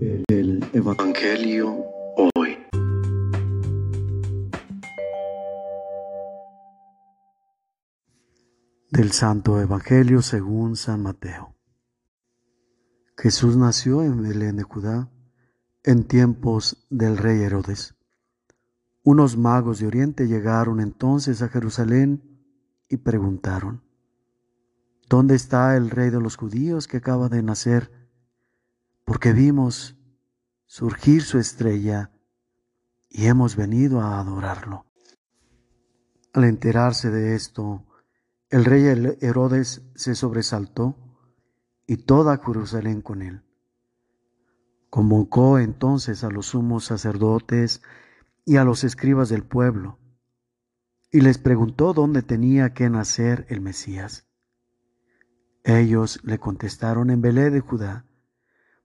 El Evangelio hoy. Del Santo Evangelio según San Mateo. Jesús nació en Belén de Judá en tiempos del rey Herodes. Unos magos de Oriente llegaron entonces a Jerusalén y preguntaron, ¿Dónde está el rey de los judíos que acaba de nacer? Porque vimos surgir su estrella y hemos venido a adorarlo. Al enterarse de esto, el rey Herodes se sobresaltó y toda Jerusalén con él. Convocó entonces a los sumos sacerdotes y a los escribas del pueblo y les preguntó dónde tenía que nacer el Mesías. Ellos le contestaron en Belé de Judá,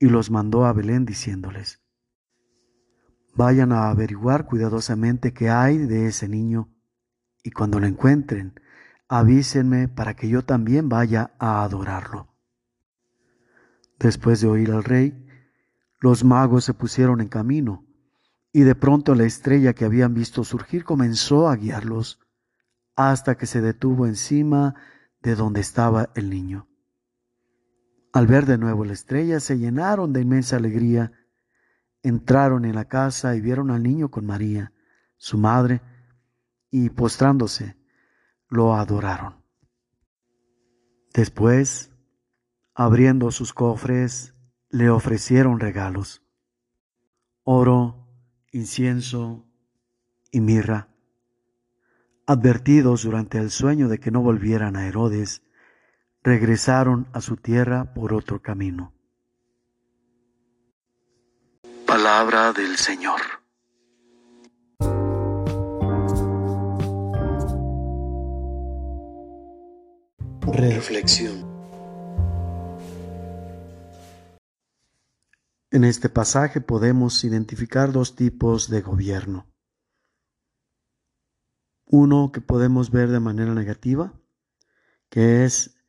y los mandó a Belén diciéndoles, Vayan a averiguar cuidadosamente qué hay de ese niño, y cuando lo encuentren, avísenme para que yo también vaya a adorarlo. Después de oír al rey, los magos se pusieron en camino y de pronto la estrella que habían visto surgir comenzó a guiarlos hasta que se detuvo encima de donde estaba el niño. Al ver de nuevo la estrella se llenaron de inmensa alegría, entraron en la casa y vieron al niño con María, su madre, y postrándose, lo adoraron. Después, abriendo sus cofres, le ofrecieron regalos, oro, incienso y mirra. Advertidos durante el sueño de que no volvieran a Herodes, regresaron a su tierra por otro camino. Palabra del Señor. Reflexión. En este pasaje podemos identificar dos tipos de gobierno. Uno que podemos ver de manera negativa, que es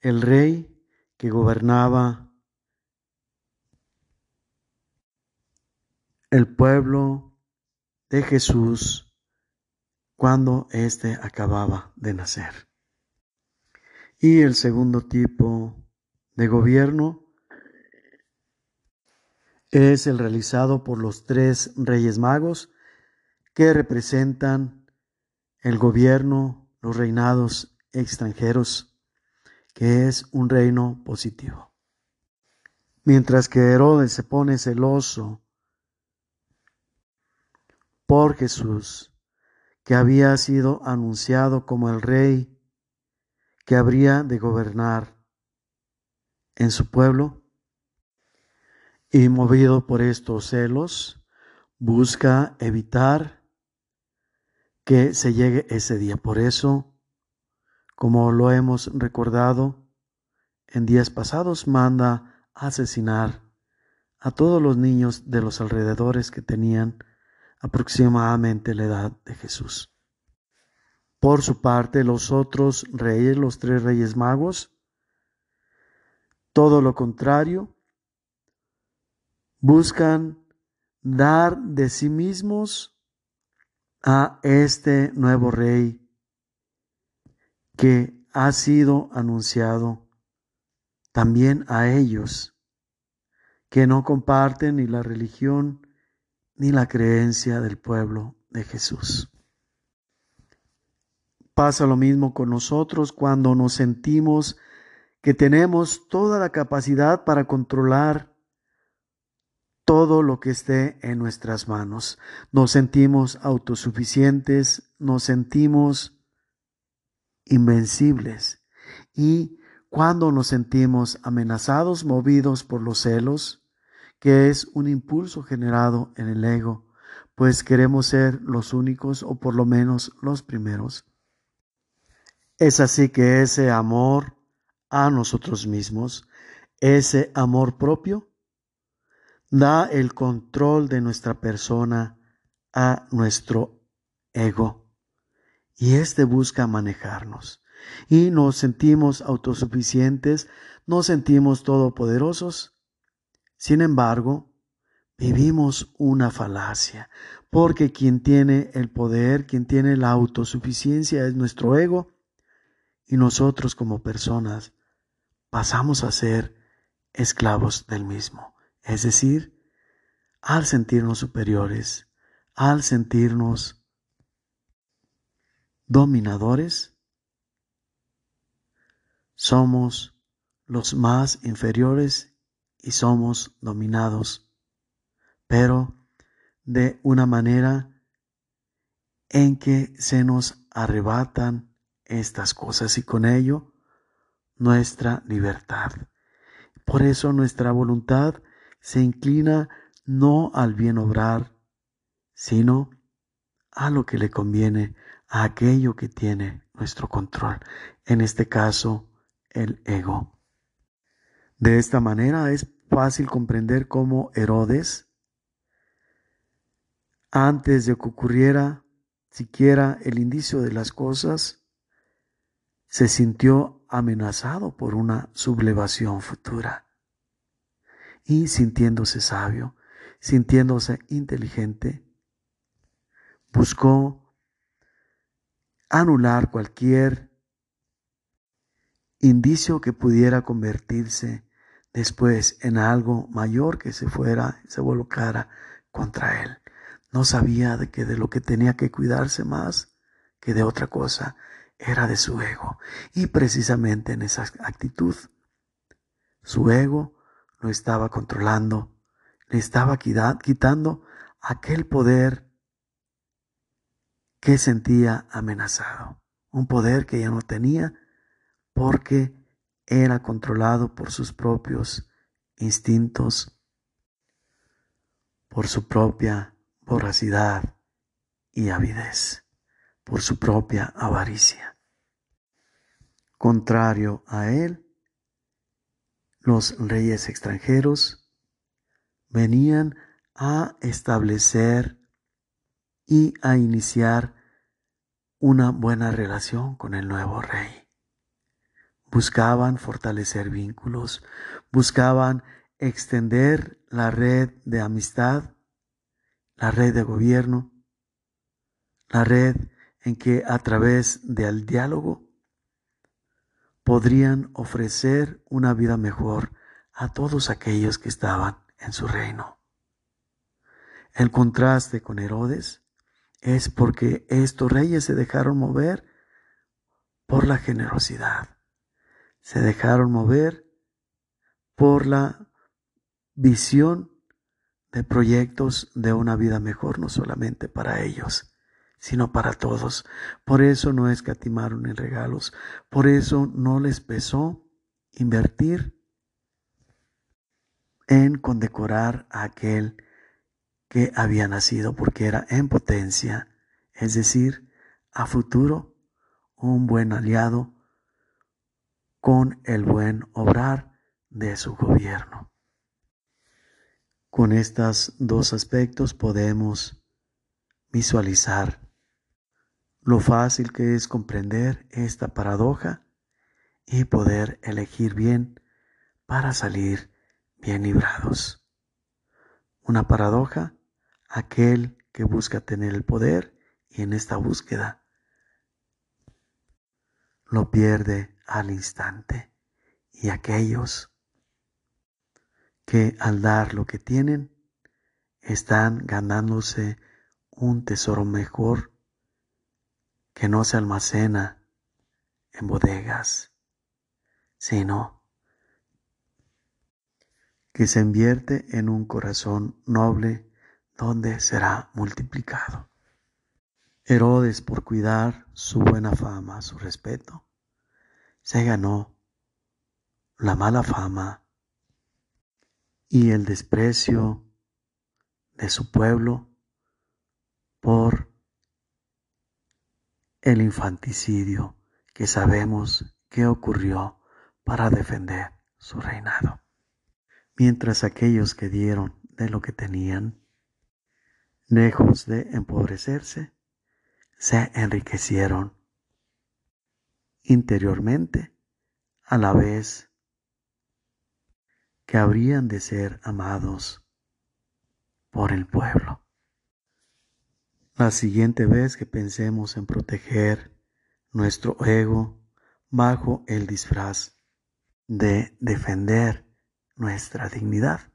el rey que gobernaba el pueblo de Jesús cuando éste acababa de nacer. Y el segundo tipo de gobierno es el realizado por los tres reyes magos que representan el gobierno, los reinados extranjeros, que es un reino positivo. Mientras que Herodes se pone celoso por Jesús, que había sido anunciado como el rey que habría de gobernar en su pueblo, y movido por estos celos, busca evitar que se llegue ese día. Por eso, como lo hemos recordado en días pasados, manda asesinar a todos los niños de los alrededores que tenían aproximadamente la edad de Jesús. Por su parte, los otros reyes, los tres reyes magos, todo lo contrario, buscan dar de sí mismos a este nuevo rey que ha sido anunciado también a ellos que no comparten ni la religión ni la creencia del pueblo de Jesús. Pasa lo mismo con nosotros cuando nos sentimos que tenemos toda la capacidad para controlar todo lo que esté en nuestras manos. Nos sentimos autosuficientes, nos sentimos invencibles. Y cuando nos sentimos amenazados, movidos por los celos, que es un impulso generado en el ego, pues queremos ser los únicos o por lo menos los primeros. Es así que ese amor a nosotros mismos, ese amor propio, da el control de nuestra persona a nuestro ego y éste busca manejarnos. Y nos sentimos autosuficientes, nos sentimos todopoderosos. Sin embargo, vivimos una falacia, porque quien tiene el poder, quien tiene la autosuficiencia es nuestro ego, y nosotros como personas pasamos a ser esclavos del mismo. Es decir, al sentirnos superiores, al sentirnos dominadores, somos los más inferiores y somos dominados, pero de una manera en que se nos arrebatan estas cosas y con ello nuestra libertad. Por eso nuestra voluntad se inclina no al bien obrar, sino a lo que le conviene aquello que tiene nuestro control, en este caso el ego. De esta manera es fácil comprender cómo Herodes, antes de que ocurriera siquiera el indicio de las cosas, se sintió amenazado por una sublevación futura. Y sintiéndose sabio, sintiéndose inteligente, buscó anular cualquier indicio que pudiera convertirse después en algo mayor que se fuera, se volcara contra él. No sabía de que de lo que tenía que cuidarse más que de otra cosa era de su ego. Y precisamente en esa actitud, su ego lo estaba controlando, le estaba quitando aquel poder que sentía amenazado, un poder que ya no tenía porque era controlado por sus propios instintos, por su propia voracidad y avidez, por su propia avaricia. Contrario a él, los reyes extranjeros venían a establecer y a iniciar una buena relación con el nuevo rey. Buscaban fortalecer vínculos, buscaban extender la red de amistad, la red de gobierno, la red en que a través del diálogo podrían ofrecer una vida mejor a todos aquellos que estaban en su reino. El contraste con Herodes es porque estos reyes se dejaron mover por la generosidad, se dejaron mover por la visión de proyectos de una vida mejor, no solamente para ellos, sino para todos. Por eso no escatimaron en regalos, por eso no les pesó invertir en condecorar a aquel que había nacido porque era en potencia, es decir, a futuro, un buen aliado con el buen obrar de su gobierno. Con estos dos aspectos podemos visualizar lo fácil que es comprender esta paradoja y poder elegir bien para salir bien librados. Una paradoja aquel que busca tener el poder y en esta búsqueda lo pierde al instante. Y aquellos que al dar lo que tienen están ganándose un tesoro mejor que no se almacena en bodegas, sino que se invierte en un corazón noble donde será multiplicado. Herodes, por cuidar su buena fama, su respeto, se ganó la mala fama y el desprecio de su pueblo por el infanticidio que sabemos que ocurrió para defender su reinado. Mientras aquellos que dieron de lo que tenían, lejos de empobrecerse, se enriquecieron interiormente a la vez que habrían de ser amados por el pueblo. La siguiente vez que pensemos en proteger nuestro ego bajo el disfraz de defender nuestra dignidad,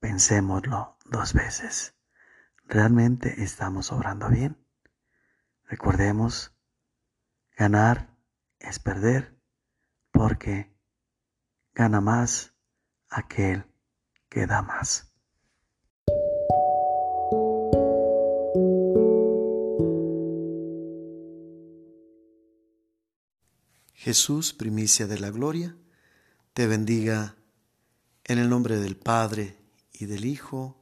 pensémoslo dos veces. ¿Realmente estamos obrando bien? Recordemos, ganar es perder porque gana más aquel que da más. Jesús, primicia de la gloria, te bendiga en el nombre del Padre y del Hijo